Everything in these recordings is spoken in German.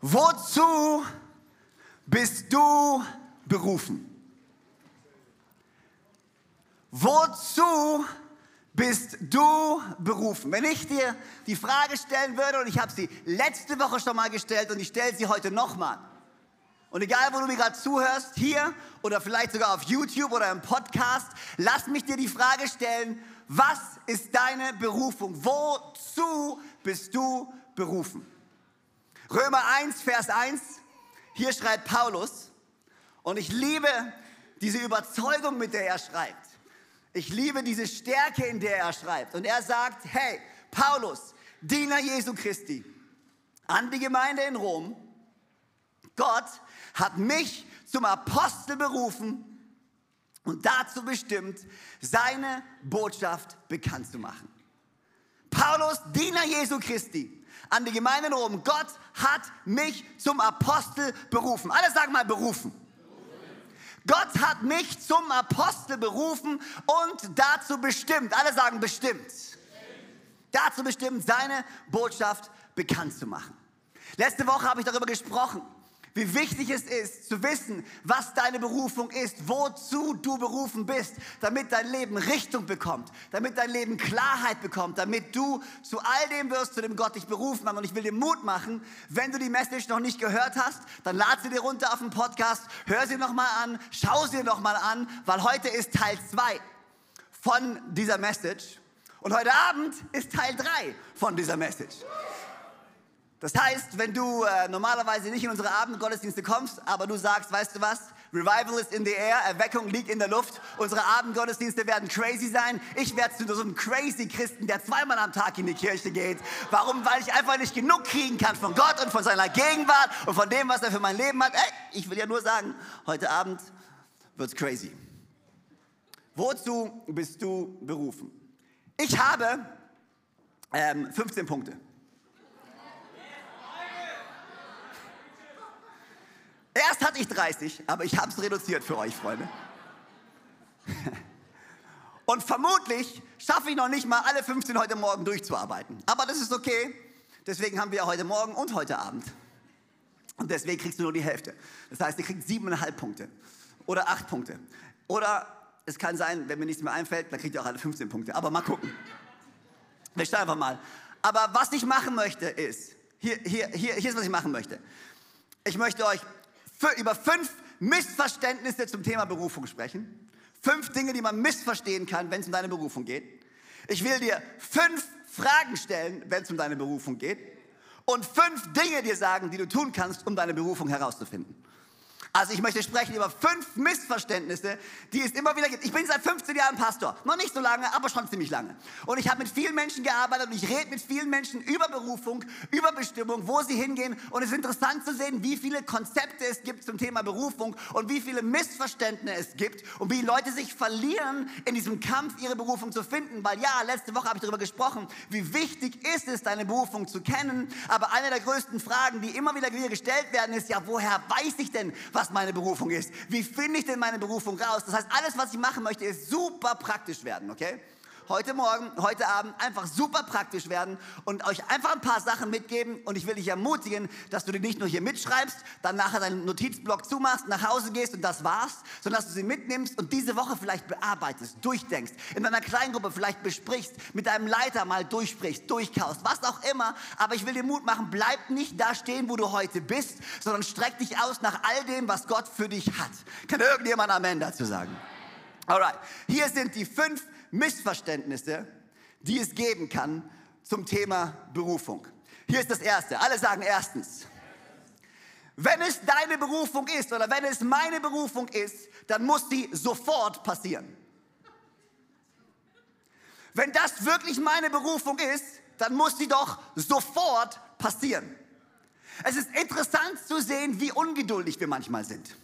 Wozu bist du berufen? Wozu bist du berufen? Wenn ich dir die Frage stellen würde, und ich habe sie letzte Woche schon mal gestellt und ich stelle sie heute nochmal. Und egal, wo du mir gerade zuhörst, hier oder vielleicht sogar auf YouTube oder im Podcast, lass mich dir die Frage stellen, was ist deine Berufung? Wozu bist du berufen? Römer 1, Vers 1, hier schreibt Paulus, und ich liebe diese Überzeugung, mit der er schreibt. Ich liebe diese Stärke, in der er schreibt. Und er sagt, hey, Paulus, Diener Jesu Christi, an die Gemeinde in Rom, Gott hat mich zum Apostel berufen und dazu bestimmt, seine Botschaft bekannt zu machen. Paulus, Diener Jesu Christi, an die Gemeinde in Rom. Gott hat mich zum Apostel berufen. Alle sagen mal berufen. Gott hat mich zum Apostel berufen und dazu bestimmt, alle sagen bestimmt, dazu bestimmt, seine Botschaft bekannt zu machen. Letzte Woche habe ich darüber gesprochen, wie wichtig es ist zu wissen, was deine Berufung ist, wozu du berufen bist, damit dein Leben Richtung bekommt, damit dein Leben Klarheit bekommt, damit du zu all dem wirst, zu dem Gott dich berufen hat. Und ich will dir Mut machen, wenn du die Message noch nicht gehört hast, dann lad sie dir runter auf den Podcast, hör sie nochmal an, schau sie nochmal an, weil heute ist Teil 2 von dieser Message. Und heute Abend ist Teil 3 von dieser Message. Das heißt, wenn du äh, normalerweise nicht in unsere Abendgottesdienste kommst, aber du sagst, weißt du was, Revival ist in the air, Erweckung liegt in der Luft, unsere Abendgottesdienste werden crazy sein. Ich werde zu so einem crazy Christen, der zweimal am Tag in die Kirche geht. Warum? Weil ich einfach nicht genug kriegen kann von Gott und von seiner Gegenwart und von dem, was er für mein Leben hat. Ey, ich will ja nur sagen, heute Abend wird's crazy. Wozu bist du berufen? Ich habe ähm, 15 Punkte. Erst hatte ich 30, aber ich habe es reduziert für euch, Freunde. Und vermutlich schaffe ich noch nicht mal alle 15 heute Morgen durchzuarbeiten. Aber das ist okay. Deswegen haben wir heute Morgen und heute Abend. Und deswegen kriegst du nur die Hälfte. Das heißt, ihr kriegt siebeneinhalb Punkte oder acht Punkte. Oder es kann sein, wenn mir nichts mehr einfällt, dann kriegt ihr auch alle 15 Punkte. Aber mal gucken. Wir schauen einfach mal. Aber was ich machen möchte ist, hier, hier, hier, hier ist, was ich machen möchte. Ich möchte euch über fünf Missverständnisse zum Thema Berufung sprechen. Fünf Dinge, die man missverstehen kann, wenn es um deine Berufung geht. Ich will dir fünf Fragen stellen, wenn es um deine Berufung geht. Und fünf Dinge dir sagen, die du tun kannst, um deine Berufung herauszufinden. Also ich möchte sprechen über fünf Missverständnisse, die es immer wieder gibt. Ich bin seit 15 Jahren Pastor. Noch nicht so lange, aber schon ziemlich lange. Und ich habe mit vielen Menschen gearbeitet und ich rede mit vielen Menschen über Berufung, über Bestimmung, wo sie hingehen. Und es ist interessant zu sehen, wie viele Konzepte es gibt zum Thema Berufung und wie viele Missverständnisse es gibt und wie Leute sich verlieren in diesem Kampf, ihre Berufung zu finden. Weil ja, letzte Woche habe ich darüber gesprochen, wie wichtig ist es, deine Berufung zu kennen. Aber eine der größten Fragen, die immer wieder gestellt werden, ist ja, woher weiß ich denn, was meine Berufung ist. Wie finde ich denn meine Berufung raus? Das heißt, alles, was ich machen möchte, ist super praktisch werden, okay? Heute Morgen, heute Abend einfach super praktisch werden und euch einfach ein paar Sachen mitgeben. Und ich will dich ermutigen, dass du die nicht nur hier mitschreibst, dann nachher deinen Notizblock zumachst, nach Hause gehst und das war's, sondern dass du sie mitnimmst und diese Woche vielleicht bearbeitest, durchdenkst, in deiner Kleingruppe vielleicht besprichst, mit deinem Leiter mal durchsprichst, durchkaust, was auch immer. Aber ich will dir Mut machen, bleib nicht da stehen, wo du heute bist, sondern streck dich aus nach all dem, was Gott für dich hat. Kann irgendjemand Amen dazu sagen? Alright, hier sind die fünf Missverständnisse, die es geben kann zum Thema Berufung. Hier ist das Erste. Alle sagen erstens, wenn es deine Berufung ist oder wenn es meine Berufung ist, dann muss die sofort passieren. Wenn das wirklich meine Berufung ist, dann muss sie doch sofort passieren. Es ist interessant zu sehen, wie ungeduldig wir manchmal sind.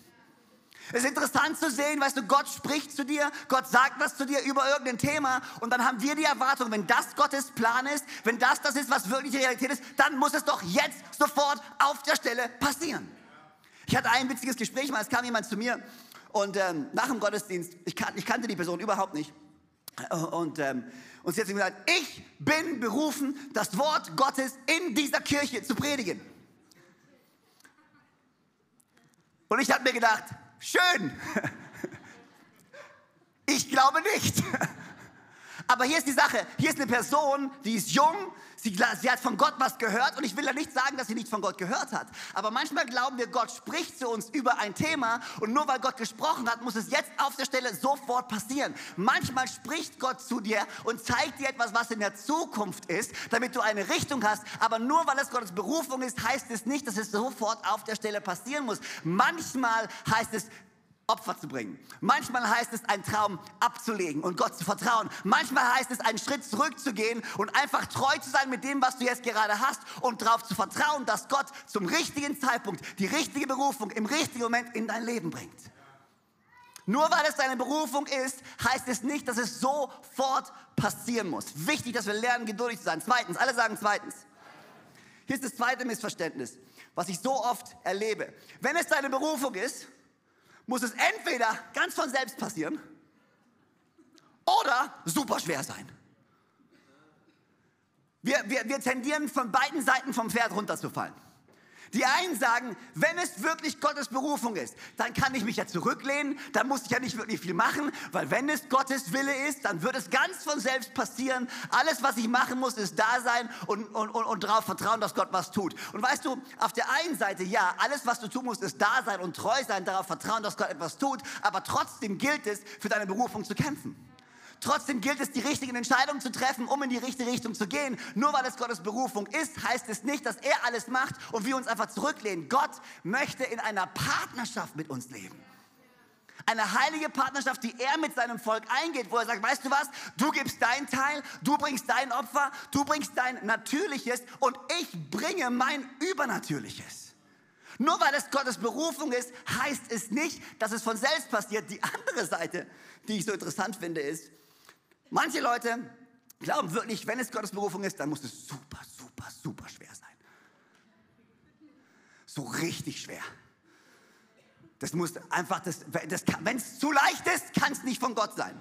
Es ist interessant zu sehen, weißt du, Gott spricht zu dir, Gott sagt was zu dir über irgendein Thema und dann haben wir die Erwartung, wenn das Gottes Plan ist, wenn das das ist, was wirklich Realität ist, dann muss es doch jetzt sofort auf der Stelle passieren. Ich hatte ein witziges Gespräch mal, es kam jemand zu mir und ähm, nach dem Gottesdienst, ich, kan ich, kannte die Person überhaupt nicht und, ähm, und sie hat gesagt, ich bin berufen, das Wort Gottes in dieser Kirche zu predigen. Und ich habe mir gedacht, schön. Ich glaube nicht. Aber hier ist die Sache, hier ist eine Person, die ist jung, sie, sie, hat von Gott was gehört und ich will ja nicht sagen, dass sie nicht von Gott gehört hat. Aber manchmal glauben wir, Gott spricht zu uns über ein Thema und nur weil Gott gesprochen hat, muss es jetzt auf der Stelle sofort passieren. Manchmal spricht Gott zu dir und zeigt dir etwas, was in der Zukunft ist, damit du eine Richtung hast. Aber nur weil es Gottes Berufung ist, heißt es nicht, dass es sofort auf der Stelle passieren muss. Manchmal heißt es, Opfer zu bringen. Manchmal heißt es, einen Traum abzulegen und Gott zu vertrauen. Manchmal heißt es, einen Schritt zurückzugehen und einfach treu zu sein mit dem, was du jetzt gerade hast und darauf zu vertrauen, dass Gott zum richtigen Zeitpunkt die richtige Berufung im richtigen Moment in dein Leben bringt. Nur weil es deine Berufung ist, heißt es nicht, dass es sofort passieren muss. Wichtig, dass wir lernen, geduldig zu sein. Zweitens, alle sagen zweitens. Hier ist das zweite Missverständnis, was ich so oft erlebe. Wenn es deine Berufung ist, muss es entweder ganz von selbst passieren oder super schwer sein. Wir, wir, wir tendieren von beiden Seiten vom Pferd runterzufallen. Die einen sagen, wenn es wirklich Gottes Berufung ist, dann kann ich mich ja zurücklehnen, dann muss ich ja nicht wirklich viel machen, weil wenn es Gottes Wille ist, dann wird es ganz von selbst passieren. Alles, was ich machen muss, ist da sein und, und, und, und darauf vertrauen, dass Gott was tut. Und weißt du, auf der einen Seite, ja, alles, was du tun musst, ist da sein und treu sein, darauf vertrauen, dass Gott etwas tut, aber trotzdem gilt es, für deine Berufung zu kämpfen. Trotzdem gilt es, die richtigen Entscheidungen zu treffen, um in die richtige Richtung zu gehen. Nur weil es Gottes Berufung ist, heißt es nicht, dass er alles macht und wir uns einfach zurücklehnen. Gott möchte in einer Partnerschaft mit uns leben. Eine heilige Partnerschaft, die er mit seinem Volk eingeht, wo er sagt, weißt du was, du gibst deinen Teil, du bringst dein Opfer, du bringst dein Natürliches und ich bringe mein Übernatürliches. Nur weil es Gottes Berufung ist, heißt es nicht, dass es von selbst passiert. Die andere Seite, die ich so interessant finde, ist, Manche Leute glauben wirklich, wenn es Gottes Berufung ist, dann muss es super, super, super schwer sein. So richtig schwer. Das muss einfach, das, das wenn es zu leicht ist, kann es nicht von Gott sein.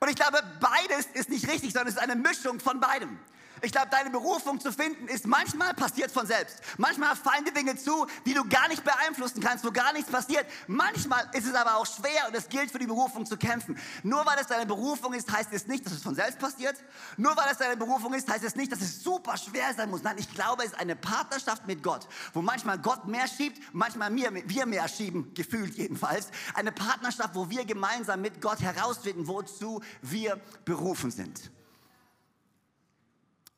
Und ich glaube, beides ist nicht richtig, sondern es ist eine Mischung von beidem. Ich glaube, deine Berufung zu finden ist manchmal passiert von selbst. Manchmal fallen dir Dinge zu, die du gar nicht beeinflussen kannst, wo gar nichts passiert. Manchmal ist es aber auch schwer und es gilt für die Berufung zu kämpfen. Nur weil es deine Berufung ist, heißt es nicht, dass es von selbst passiert. Nur weil es deine Berufung ist, heißt es nicht, dass es super schwer sein muss. Nein, ich glaube, es ist eine Partnerschaft mit Gott, wo manchmal Gott mehr schiebt, manchmal wir, wir mehr schieben, gefühlt jedenfalls. Eine Partnerschaft, wo wir gemeinsam mit Gott herausfinden, wozu wir berufen sind.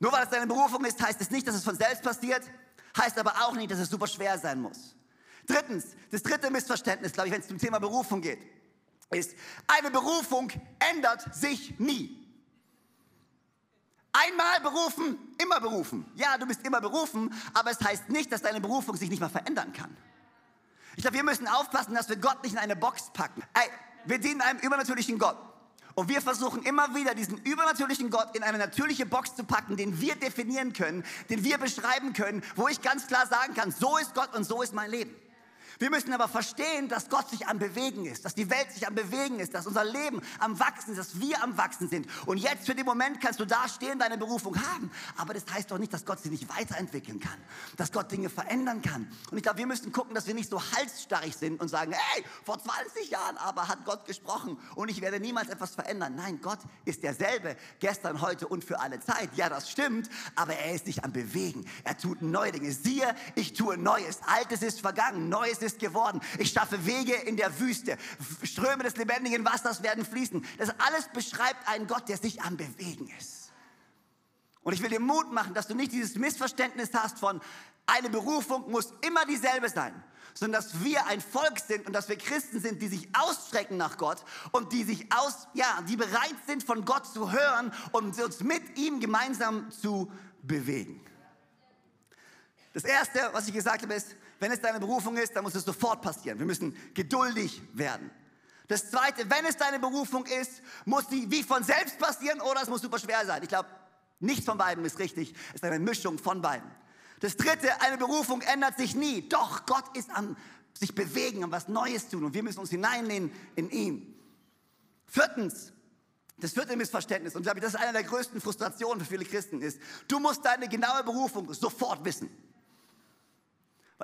Nur weil es deine Berufung ist, heißt es nicht, dass es von selbst passiert, heißt aber auch nicht, dass es super schwer sein muss. Drittens, das dritte Missverständnis, glaube ich, wenn es zum Thema Berufung geht, ist, eine Berufung ändert sich nie. Einmal berufen, immer berufen. Ja, du bist immer berufen, aber es heißt nicht, dass deine Berufung sich nicht mal verändern kann. Ich glaube, wir müssen aufpassen, dass wir Gott nicht in eine Box packen. Ey, wir dienen einem übernatürlichen Gott. Und wir versuchen immer wieder, diesen übernatürlichen Gott in eine natürliche Box zu packen, den wir definieren können, den wir beschreiben können, wo ich ganz klar sagen kann, so ist Gott und so ist mein Leben. Wir müssen aber verstehen, dass Gott sich am Bewegen ist, dass die Welt sich am Bewegen ist, dass unser Leben am Wachsen ist, dass wir am Wachsen sind. Und jetzt für den Moment kannst du da stehen, deine Berufung haben. Aber das heißt doch nicht, dass Gott sie nicht weiterentwickeln kann, dass Gott Dinge verändern kann. Und ich glaube, wir müssen gucken, dass wir nicht so halsstarrig sind und sagen, hey, vor 20 Jahren aber hat Gott gesprochen und ich werde niemals etwas verändern. Nein, Gott ist derselbe, gestern, heute und für alle Zeit. Ja, das stimmt, aber er ist nicht am Bewegen. Er tut neue Dinge. Siehe, ich tue Neues. Altes ist vergangen, Neues ist geworden. Ich schaffe Wege in der Wüste. Ströme des lebendigen Wassers werden fließen. Das alles beschreibt einen Gott, der sich am Bewegen ist. Und ich will dir Mut machen, dass du nicht dieses Missverständnis hast von, eine Berufung muss immer dieselbe sein, sondern dass wir ein Volk sind und dass wir Christen sind, die sich ausstrecken nach Gott und die sich aus, ja, die bereit sind, von Gott zu hören und uns mit ihm gemeinsam zu bewegen. Das erste, was ich gesagt habe, ist, wenn es deine Berufung ist, dann muss es sofort passieren. Wir müssen geduldig werden. Das zweite, wenn es deine Berufung ist, muss die wie von selbst passieren oder es muss super schwer sein. Ich glaube, nichts von beiden ist richtig. Es ist eine Mischung von beiden. Das dritte, eine Berufung ändert sich nie. Doch Gott ist am sich bewegen, am was Neues tun und wir müssen uns hineinnehmen in ihn. Viertens, das vierte Missverständnis, und glaube ich, das ist einer der größten Frustrationen für viele Christen, ist, du musst deine genaue Berufung sofort wissen.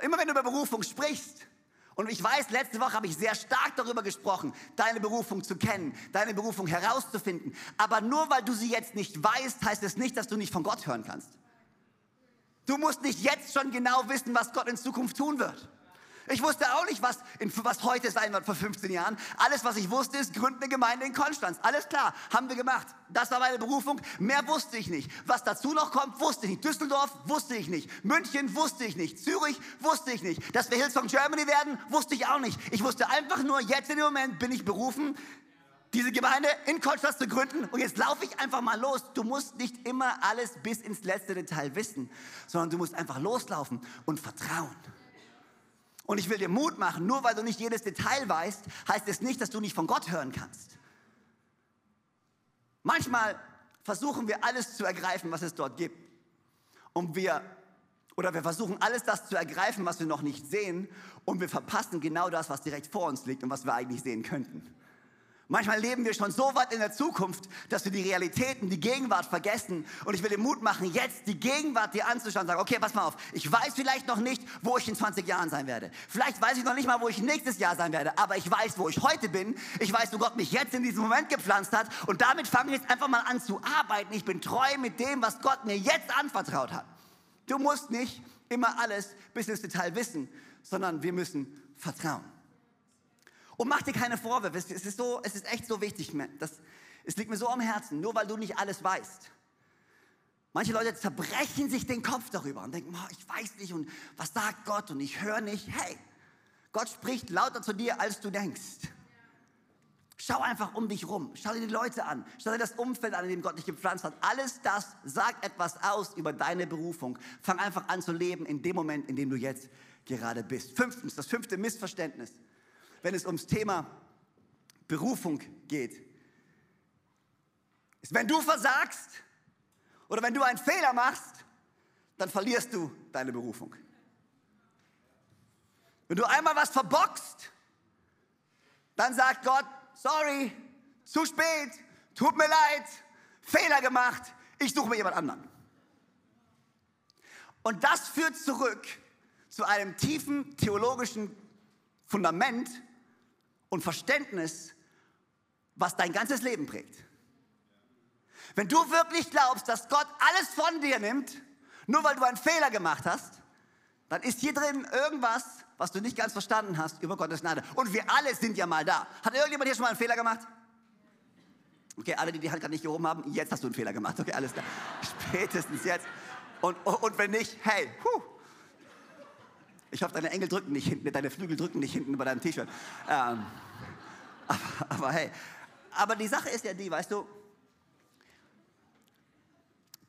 Immer wenn du über Berufung sprichst, und ich weiß, letzte Woche habe ich sehr stark darüber gesprochen, deine Berufung zu kennen, deine Berufung herauszufinden. Aber nur weil du sie jetzt nicht weißt, heißt es nicht, dass du nicht von Gott hören kannst. Du musst nicht jetzt schon genau wissen, was Gott in Zukunft tun wird. Ich wusste auch nicht, was, in, was heute sein wird vor 15 Jahren. Alles, was ich wusste, ist, gründen eine Gemeinde in Konstanz. Alles klar, haben wir gemacht. Das war meine Berufung. Mehr wusste ich nicht. Was dazu noch kommt, wusste ich nicht. Düsseldorf wusste ich nicht. München wusste ich nicht. Zürich wusste ich nicht. Dass wir Hillsong Germany werden, wusste ich auch nicht. Ich wusste einfach nur, jetzt in dem Moment bin ich berufen, diese Gemeinde in Konstanz zu gründen. Und jetzt laufe ich einfach mal los. Du musst nicht immer alles bis ins letzte Detail wissen, sondern du musst einfach loslaufen und vertrauen. Und ich will dir Mut machen, nur weil du nicht jedes Detail weißt, heißt es nicht, dass du nicht von Gott hören kannst. Manchmal versuchen wir alles zu ergreifen, was es dort gibt. Und wir, oder wir versuchen alles das zu ergreifen, was wir noch nicht sehen. Und wir verpassen genau das, was direkt vor uns liegt und was wir eigentlich sehen könnten. Manchmal leben wir schon so weit in der Zukunft, dass wir die Realitäten, die Gegenwart vergessen. Und ich will dir Mut machen, jetzt die Gegenwart dir anzuschauen und sagen, okay, pass mal auf, ich weiß vielleicht noch nicht, wo ich in 20 Jahren sein werde. Vielleicht weiß ich noch nicht mal, wo ich nächstes Jahr sein werde, aber ich weiß, wo ich heute bin. Ich weiß, wo Gott mich jetzt in diesem Moment gepflanzt hat. Und damit fange ich jetzt einfach mal an zu arbeiten. Ich bin treu mit dem, was Gott mir jetzt anvertraut hat. Du musst nicht immer alles bis ins Detail wissen, sondern wir müssen vertrauen. Und mach dir keine Vorwürfe. Es ist, so, es ist echt so wichtig. Das, es liegt mir so am Herzen, nur weil du nicht alles weißt. Manche Leute zerbrechen sich den Kopf darüber und denken, ich weiß nicht und was sagt Gott und ich höre nicht. Hey, Gott spricht lauter zu dir, als du denkst. Schau einfach um dich rum. Schau dir die Leute an. Schau dir das Umfeld an, in dem Gott dich gepflanzt hat. Alles das sagt etwas aus über deine Berufung. Fang einfach an zu leben in dem Moment, in dem du jetzt gerade bist. Fünftens, das fünfte Missverständnis wenn es ums Thema Berufung geht, ist, wenn du versagst oder wenn du einen Fehler machst, dann verlierst du deine Berufung. Wenn du einmal was verbockst, dann sagt Gott, sorry, zu spät, tut mir leid, Fehler gemacht, ich suche mir jemand anderen. Und das führt zurück zu einem tiefen theologischen Fundament, und Verständnis, was dein ganzes Leben prägt. Wenn du wirklich glaubst, dass Gott alles von dir nimmt, nur weil du einen Fehler gemacht hast, dann ist hier drin irgendwas, was du nicht ganz verstanden hast über Gottes Gnade. Und wir alle sind ja mal da. Hat irgendjemand hier schon mal einen Fehler gemacht? Okay, alle, die die Hand gerade nicht gehoben haben, jetzt hast du einen Fehler gemacht. Okay, alles klar. Spätestens jetzt. Und, und wenn nicht, hey, huh. Ich hoffe, deine Engel drücken nicht hinten, deine Flügel drücken nicht hinten bei deinem T-Shirt. Ähm, aber, aber hey, aber die Sache ist ja die, weißt du,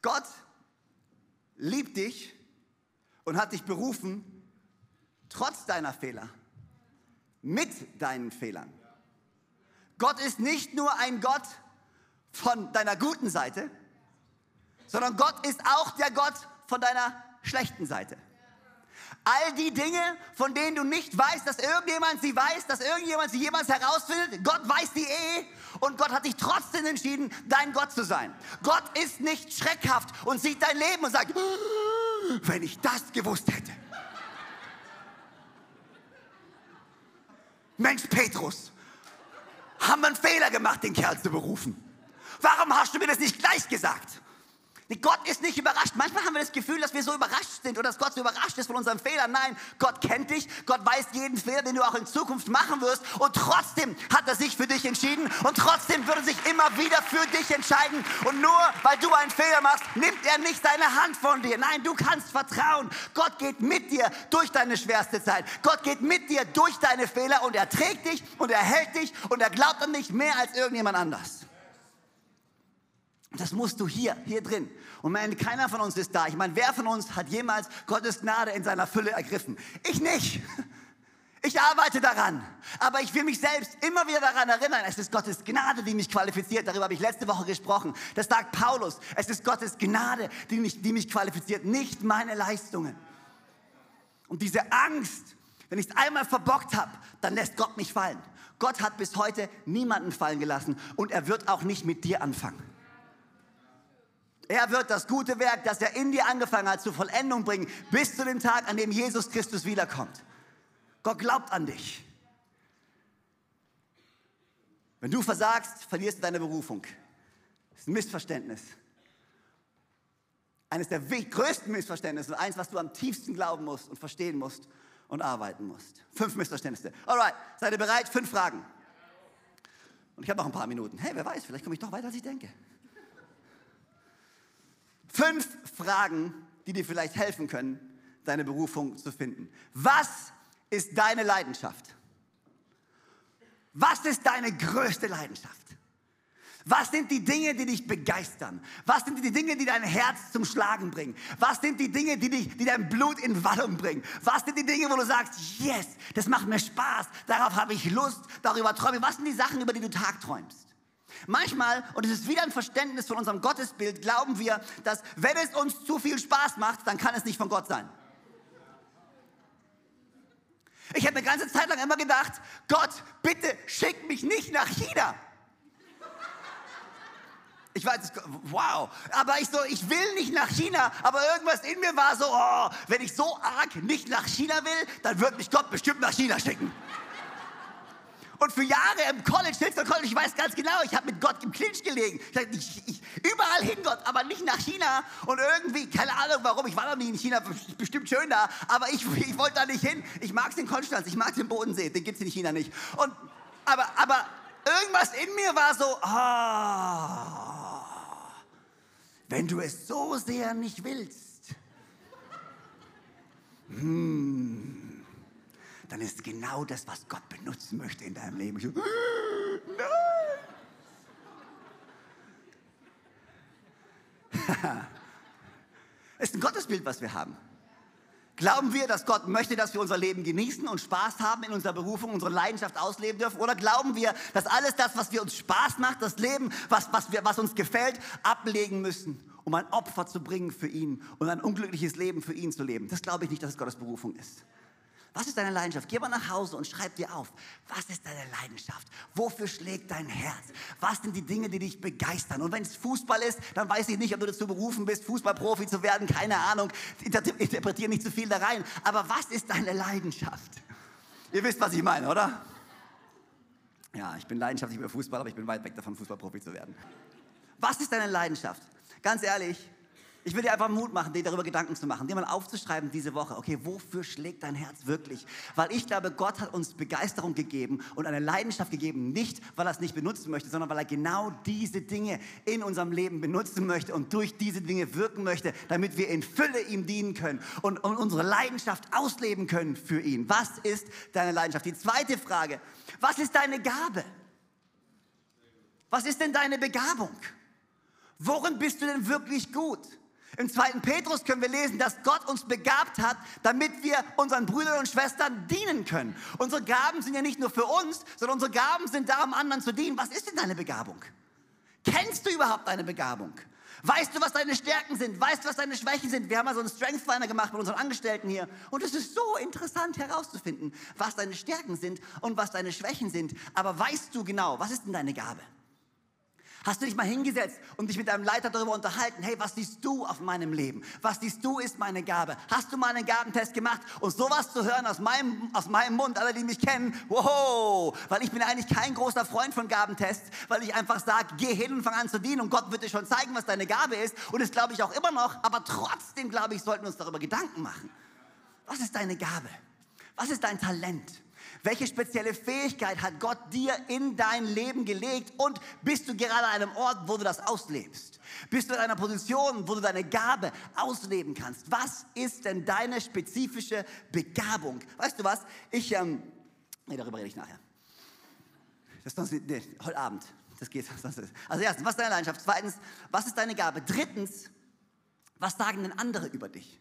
Gott liebt dich und hat dich berufen, trotz deiner Fehler, mit deinen Fehlern. Gott ist nicht nur ein Gott von deiner guten Seite, sondern Gott ist auch der Gott von deiner schlechten Seite. All die Dinge, von denen du nicht weißt, dass irgendjemand sie weiß, dass irgendjemand sie jemals herausfindet, Gott weiß die eh und Gott hat dich trotzdem entschieden, dein Gott zu sein. Gott ist nicht schreckhaft und sieht dein Leben und sagt, wenn ich das gewusst hätte. Mensch, Petrus, haben wir einen Fehler gemacht, den Kerl zu berufen. Warum hast du mir das nicht gleich gesagt? Gott ist nicht überrascht. Manchmal haben wir das Gefühl, dass wir so überrascht sind oder dass Gott so überrascht ist von unseren Fehlern. Nein, Gott kennt dich. Gott weiß jeden Fehler, den du auch in Zukunft machen wirst. Und trotzdem hat er sich für dich entschieden. Und trotzdem würde er sich immer wieder für dich entscheiden. Und nur weil du einen Fehler machst, nimmt er nicht deine Hand von dir. Nein, du kannst vertrauen. Gott geht mit dir durch deine schwerste Zeit. Gott geht mit dir durch deine Fehler und er trägt dich und er hält dich und er glaubt an dich mehr als irgendjemand anders. Das musst du hier, hier drin. Und meine, keiner von uns ist da. Ich meine, wer von uns hat jemals Gottes Gnade in seiner Fülle ergriffen? Ich nicht. Ich arbeite daran, aber ich will mich selbst immer wieder daran erinnern, es ist Gottes Gnade, die mich qualifiziert. Darüber habe ich letzte Woche gesprochen. Das sagt Paulus. Es ist Gottes Gnade, die mich, die mich qualifiziert, nicht meine Leistungen. Und diese Angst, wenn ich es einmal verbockt habe, dann lässt Gott mich fallen. Gott hat bis heute niemanden fallen gelassen und er wird auch nicht mit dir anfangen. Er wird das gute Werk, das er in dir angefangen hat, zur Vollendung bringen, bis zu dem Tag, an dem Jesus Christus wiederkommt. Gott glaubt an dich. Wenn du versagst, verlierst du deine Berufung. Das ist ein Missverständnis. Eines der größten Missverständnisse und eins, was du am tiefsten glauben musst und verstehen musst und arbeiten musst. Fünf Missverständnisse. Alright, seid ihr bereit? Fünf Fragen. Und ich habe noch ein paar Minuten. Hey, wer weiß, vielleicht komme ich doch weiter, als ich denke. Fünf Fragen, die dir vielleicht helfen können, deine Berufung zu finden. Was ist deine Leidenschaft? Was ist deine größte Leidenschaft? Was sind die Dinge, die dich begeistern? Was sind die Dinge, die dein Herz zum Schlagen bringen? Was sind die Dinge, die, dich, die dein Blut in Wallung bringen? Was sind die Dinge, wo du sagst, yes, das macht mir Spaß, darauf habe ich Lust, darüber träume ich. Was sind die Sachen, über die du tagträumst? Manchmal, und es ist wieder ein Verständnis von unserem Gottesbild, glauben wir, dass wenn es uns zu viel Spaß macht, dann kann es nicht von Gott sein. Ich habe eine ganze Zeit lang immer gedacht, Gott, bitte schick mich nicht nach China. Ich weiß, wow. Aber ich so, ich will nicht nach China. Aber irgendwas in mir war so, oh, wenn ich so arg nicht nach China will, dann wird mich Gott bestimmt nach China schicken. Und für Jahre im College, Hillsdale College, ich weiß ganz genau, ich habe mit Gott im Clinch gelegen. Ich, ich, ich, überall hin Gott, aber nicht nach China. Und irgendwie, keine Ahnung warum, ich war noch nie in China, bestimmt schön da, aber ich, ich wollte da nicht hin. Ich mag es in Konstanz, ich mag im Bodensee, den gibt es in China nicht. Und, aber, aber irgendwas in mir war so, ah, wenn du es so sehr nicht willst, hmm, dann ist genau das, was Gott benutzen möchte in deinem Leben. Ich, nein! Es ist ein Gottesbild, was wir haben. Glauben wir, dass Gott möchte, dass wir unser Leben genießen und Spaß haben in unserer Berufung, unsere Leidenschaft ausleben dürfen? Oder glauben wir, dass alles das, was wir uns Spaß macht, das Leben, was, was, wir, was uns gefällt, ablegen müssen, um ein Opfer zu bringen für ihn und ein unglückliches Leben für ihn zu leben? Das glaube ich nicht, dass es Gottes Berufung ist. Was ist deine Leidenschaft? Geh mal nach Hause und schreib dir auf. Was ist deine Leidenschaft? Wofür schlägt dein Herz? Was sind die Dinge, die dich begeistern? Und wenn es Fußball ist, dann weiß ich nicht, ob du dazu berufen bist, Fußballprofi zu werden. Keine Ahnung. Interpretiere nicht zu viel da rein. Aber was ist deine Leidenschaft? Ihr wisst, was ich meine, oder? Ja, ich bin leidenschaftlich über Fußball, aber ich bin weit weg davon, Fußballprofi zu werden. Was ist deine Leidenschaft? Ganz ehrlich, ich will dir einfach Mut machen, dir darüber Gedanken zu machen, dir mal aufzuschreiben diese Woche, okay, wofür schlägt dein Herz wirklich? Weil ich glaube, Gott hat uns Begeisterung gegeben und eine Leidenschaft gegeben, nicht weil er es nicht benutzen möchte, sondern weil er genau diese Dinge in unserem Leben benutzen möchte und durch diese Dinge wirken möchte, damit wir in Fülle ihm dienen können und, und unsere Leidenschaft ausleben können für ihn. Was ist deine Leidenschaft? Die zweite Frage, was ist deine Gabe? Was ist denn deine Begabung? Worin bist du denn wirklich gut? Im zweiten Petrus können wir lesen, dass Gott uns begabt hat, damit wir unseren Brüdern und Schwestern dienen können. Unsere Gaben sind ja nicht nur für uns, sondern unsere Gaben sind da, um anderen zu dienen. Was ist denn deine Begabung? Kennst du überhaupt deine Begabung? Weißt du, was deine Stärken sind? Weißt du, was deine Schwächen sind? Wir haben mal so einen Strength Finder gemacht mit unseren Angestellten hier. Und es ist so interessant herauszufinden, was deine Stärken sind und was deine Schwächen sind. Aber weißt du genau, was ist denn deine Gabe? Hast du dich mal hingesetzt und dich mit deinem Leiter darüber unterhalten, hey, was siehst du auf meinem Leben? Was siehst du ist meine Gabe? Hast du mal einen Gabentest gemacht? Und sowas zu hören aus meinem, aus meinem Mund, alle, die mich kennen, wow, weil ich bin eigentlich kein großer Freund von Gabentests, weil ich einfach sage, geh hin und fang an zu dienen und Gott wird dir schon zeigen, was deine Gabe ist. Und das glaube ich auch immer noch, aber trotzdem glaube ich, sollten wir uns darüber Gedanken machen. Was ist deine Gabe? Was ist dein Talent? Welche spezielle Fähigkeit hat Gott dir in dein Leben gelegt und bist du gerade an einem Ort, wo du das auslebst? Bist du in einer Position, wo du deine Gabe ausleben kannst? Was ist denn deine spezifische Begabung? Weißt du was? Ich, ähm, nee, darüber rede ich nachher. Das sonst, nee, heute Abend. Das geht sonst. Also erstens, was ist deine Leidenschaft? Zweitens, was ist deine Gabe? Drittens, was sagen denn andere über dich?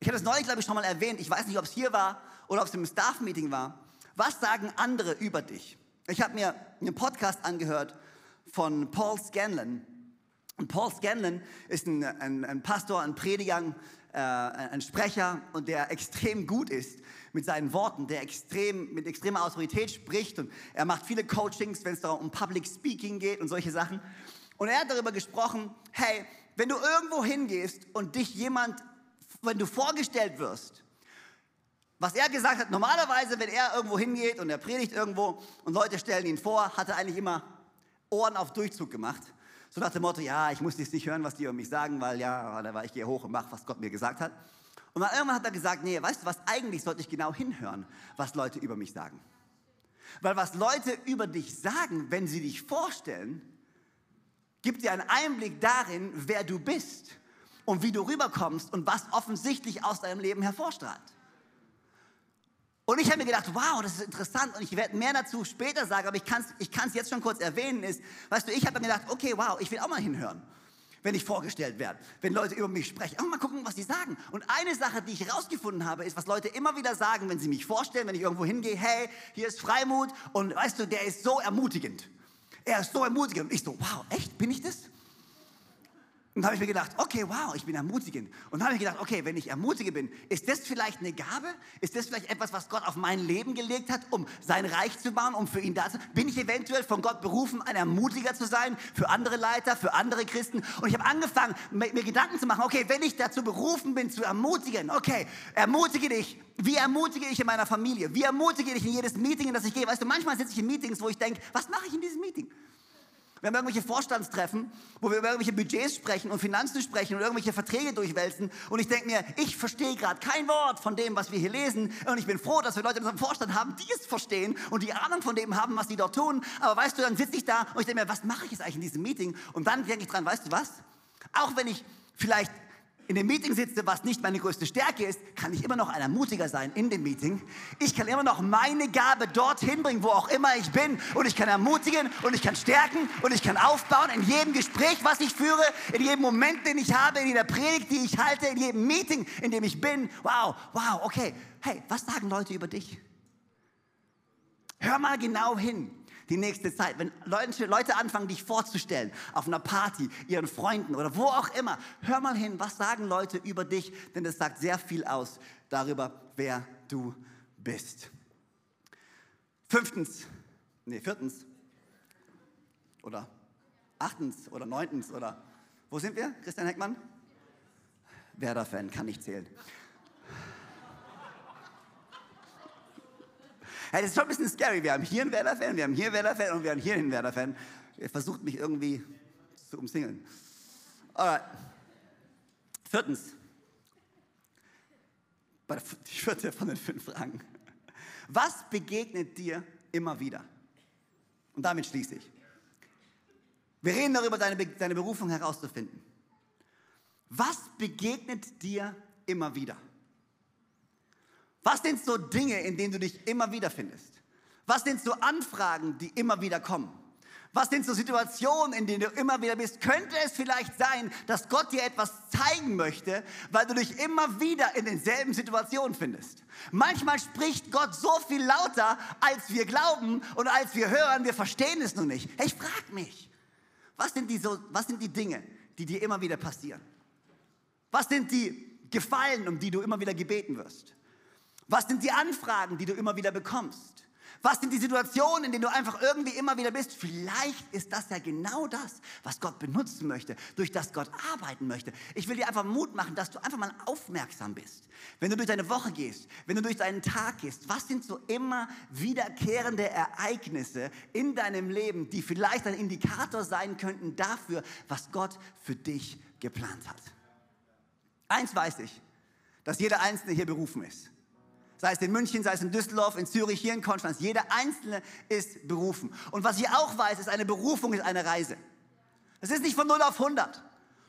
Ich habe das neulich, glaube ich, schon mal erwähnt. Ich weiß nicht, ob es hier war oder ob es im Staff-Meeting war. Was sagen andere über dich? Ich habe mir einen Podcast angehört von Paul Scanlon. Und Paul Scanlon ist ein, ein, ein Pastor, ein Prediger, äh, ein Sprecher und der extrem gut ist mit seinen Worten, der extrem, mit extremer Autorität spricht und er macht viele Coachings, wenn es darum um Public Speaking geht und solche Sachen. Und er hat darüber gesprochen, hey, wenn du irgendwo hingehst und dich jemand, wenn du vorgestellt wirst, was er gesagt hat, normalerweise, wenn er irgendwo hingeht und er predigt irgendwo und Leute stellen ihn vor, hat er eigentlich immer Ohren auf Durchzug gemacht. So nach dem Motto, ja, ich muss jetzt nicht hören, was die über mich sagen, weil ja, ich gehe hoch und mache, was Gott mir gesagt hat. Und dann irgendwann hat er gesagt, nee, weißt du was, eigentlich sollte ich genau hinhören, was Leute über mich sagen. Weil was Leute über dich sagen, wenn sie dich vorstellen, gibt dir einen Einblick darin, wer du bist und wie du rüberkommst und was offensichtlich aus deinem Leben hervorstrahlt. Und ich habe mir gedacht, wow, das ist interessant und ich werde mehr dazu später sagen, aber ich kann es ich jetzt schon kurz erwähnen, ist, weißt du, ich habe mir gedacht, okay, wow, ich will auch mal hinhören, wenn ich vorgestellt werde, wenn Leute über mich sprechen. Auch mal gucken, was die sagen. Und eine Sache, die ich herausgefunden habe, ist, was Leute immer wieder sagen, wenn sie mich vorstellen, wenn ich irgendwo hingehe, hey, hier ist Freimut und weißt du, der ist so ermutigend. Er ist so ermutigend. Und ich so, wow, echt, bin ich das? Und habe ich mir gedacht, okay, wow, ich bin ermutigend. Und habe ich gedacht, okay, wenn ich ermutige bin, ist das vielleicht eine Gabe? Ist das vielleicht etwas, was Gott auf mein Leben gelegt hat, um sein Reich zu bauen, um für ihn da zu sein? Bin ich eventuell von Gott berufen, ein Ermutiger zu sein für andere Leiter, für andere Christen? Und ich habe angefangen, mir Gedanken zu machen, okay, wenn ich dazu berufen bin, zu ermutigen, okay, ermutige dich. Wie ermutige ich in meiner Familie? Wie ermutige ich in jedes Meeting, in das ich gehe? Weißt du, manchmal sitze ich in Meetings, wo ich denke, was mache ich in diesem Meeting? Wir haben irgendwelche Vorstandstreffen, wo wir über irgendwelche Budgets sprechen und Finanzen sprechen und irgendwelche Verträge durchwälzen. Und ich denke mir, ich verstehe gerade kein Wort von dem, was wir hier lesen. Und ich bin froh, dass wir Leute in unserem Vorstand haben, die es verstehen und die Ahnung von dem haben, was die dort tun. Aber weißt du, dann sitze ich da und ich denke mir, was mache ich jetzt eigentlich in diesem Meeting? Und dann denke ich dran, weißt du was? Auch wenn ich vielleicht in dem Meeting sitze, was nicht meine größte Stärke ist, kann ich immer noch ein Ermutiger sein in dem Meeting. Ich kann immer noch meine Gabe dorthin bringen, wo auch immer ich bin. Und ich kann ermutigen und ich kann stärken und ich kann aufbauen in jedem Gespräch, was ich führe, in jedem Moment, den ich habe, in jeder Predigt, die ich halte, in jedem Meeting, in dem ich bin. Wow, wow, okay. Hey, was sagen Leute über dich? Hör mal genau hin die nächste Zeit. Wenn Leute anfangen, dich vorzustellen, auf einer Party, ihren Freunden oder wo auch immer, hör mal hin, was sagen Leute über dich, denn das sagt sehr viel aus darüber, wer du bist. Fünftens, nee, viertens oder achtens oder neuntens oder wo sind wir, Christian Heckmann? Werder-Fan, kann nicht zählen. Hey, das ist schon ein bisschen scary. Wir haben hier einen Werder-Fan, wir haben hier einen Werder-Fan und wir haben hier einen Werder-Fan. Er versucht mich irgendwie zu umsingeln. Alright. Viertens. Die vierte von den fünf Fragen. Was begegnet dir immer wieder? Und damit schließe ich. Wir reden darüber, deine, deine Berufung herauszufinden. Was begegnet dir immer wieder? Was sind so Dinge, in denen du dich immer wieder findest? Was sind so Anfragen, die immer wieder kommen? Was sind so Situationen, in denen du immer wieder bist? Könnte es vielleicht sein, dass Gott dir etwas zeigen möchte, weil du dich immer wieder in denselben Situationen findest? Manchmal spricht Gott so viel lauter, als wir glauben und als wir hören, wir verstehen es nur nicht. Ich frage mich, was sind, die so, was sind die Dinge, die dir immer wieder passieren? Was sind die Gefallen, um die du immer wieder gebeten wirst? Was sind die Anfragen, die du immer wieder bekommst? Was sind die Situationen, in denen du einfach irgendwie immer wieder bist? Vielleicht ist das ja genau das, was Gott benutzen möchte, durch das Gott arbeiten möchte. Ich will dir einfach Mut machen, dass du einfach mal aufmerksam bist. Wenn du durch deine Woche gehst, wenn du durch deinen Tag gehst, was sind so immer wiederkehrende Ereignisse in deinem Leben, die vielleicht ein Indikator sein könnten dafür, was Gott für dich geplant hat? Eins weiß ich, dass jeder Einzelne hier berufen ist. Sei es in München, sei es in Düsseldorf, in Zürich, hier in Konstanz. Jeder Einzelne ist berufen. Und was ich auch weiß, ist, eine Berufung ist eine Reise. Es ist nicht von 0 auf 100.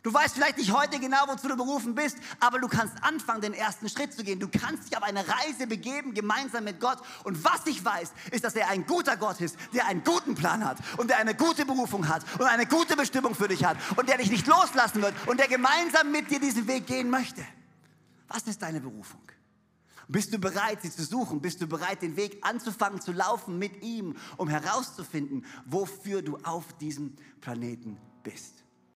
Du weißt vielleicht nicht heute genau, wozu du berufen bist, aber du kannst anfangen, den ersten Schritt zu gehen. Du kannst dich auf eine Reise begeben, gemeinsam mit Gott. Und was ich weiß, ist, dass er ein guter Gott ist, der einen guten Plan hat und der eine gute Berufung hat und eine gute Bestimmung für dich hat und der dich nicht loslassen wird und der gemeinsam mit dir diesen Weg gehen möchte. Was ist deine Berufung? Bist du bereit, sie zu suchen? Bist du bereit, den Weg anzufangen zu laufen mit ihm, um herauszufinden, wofür du auf diesem Planeten bist?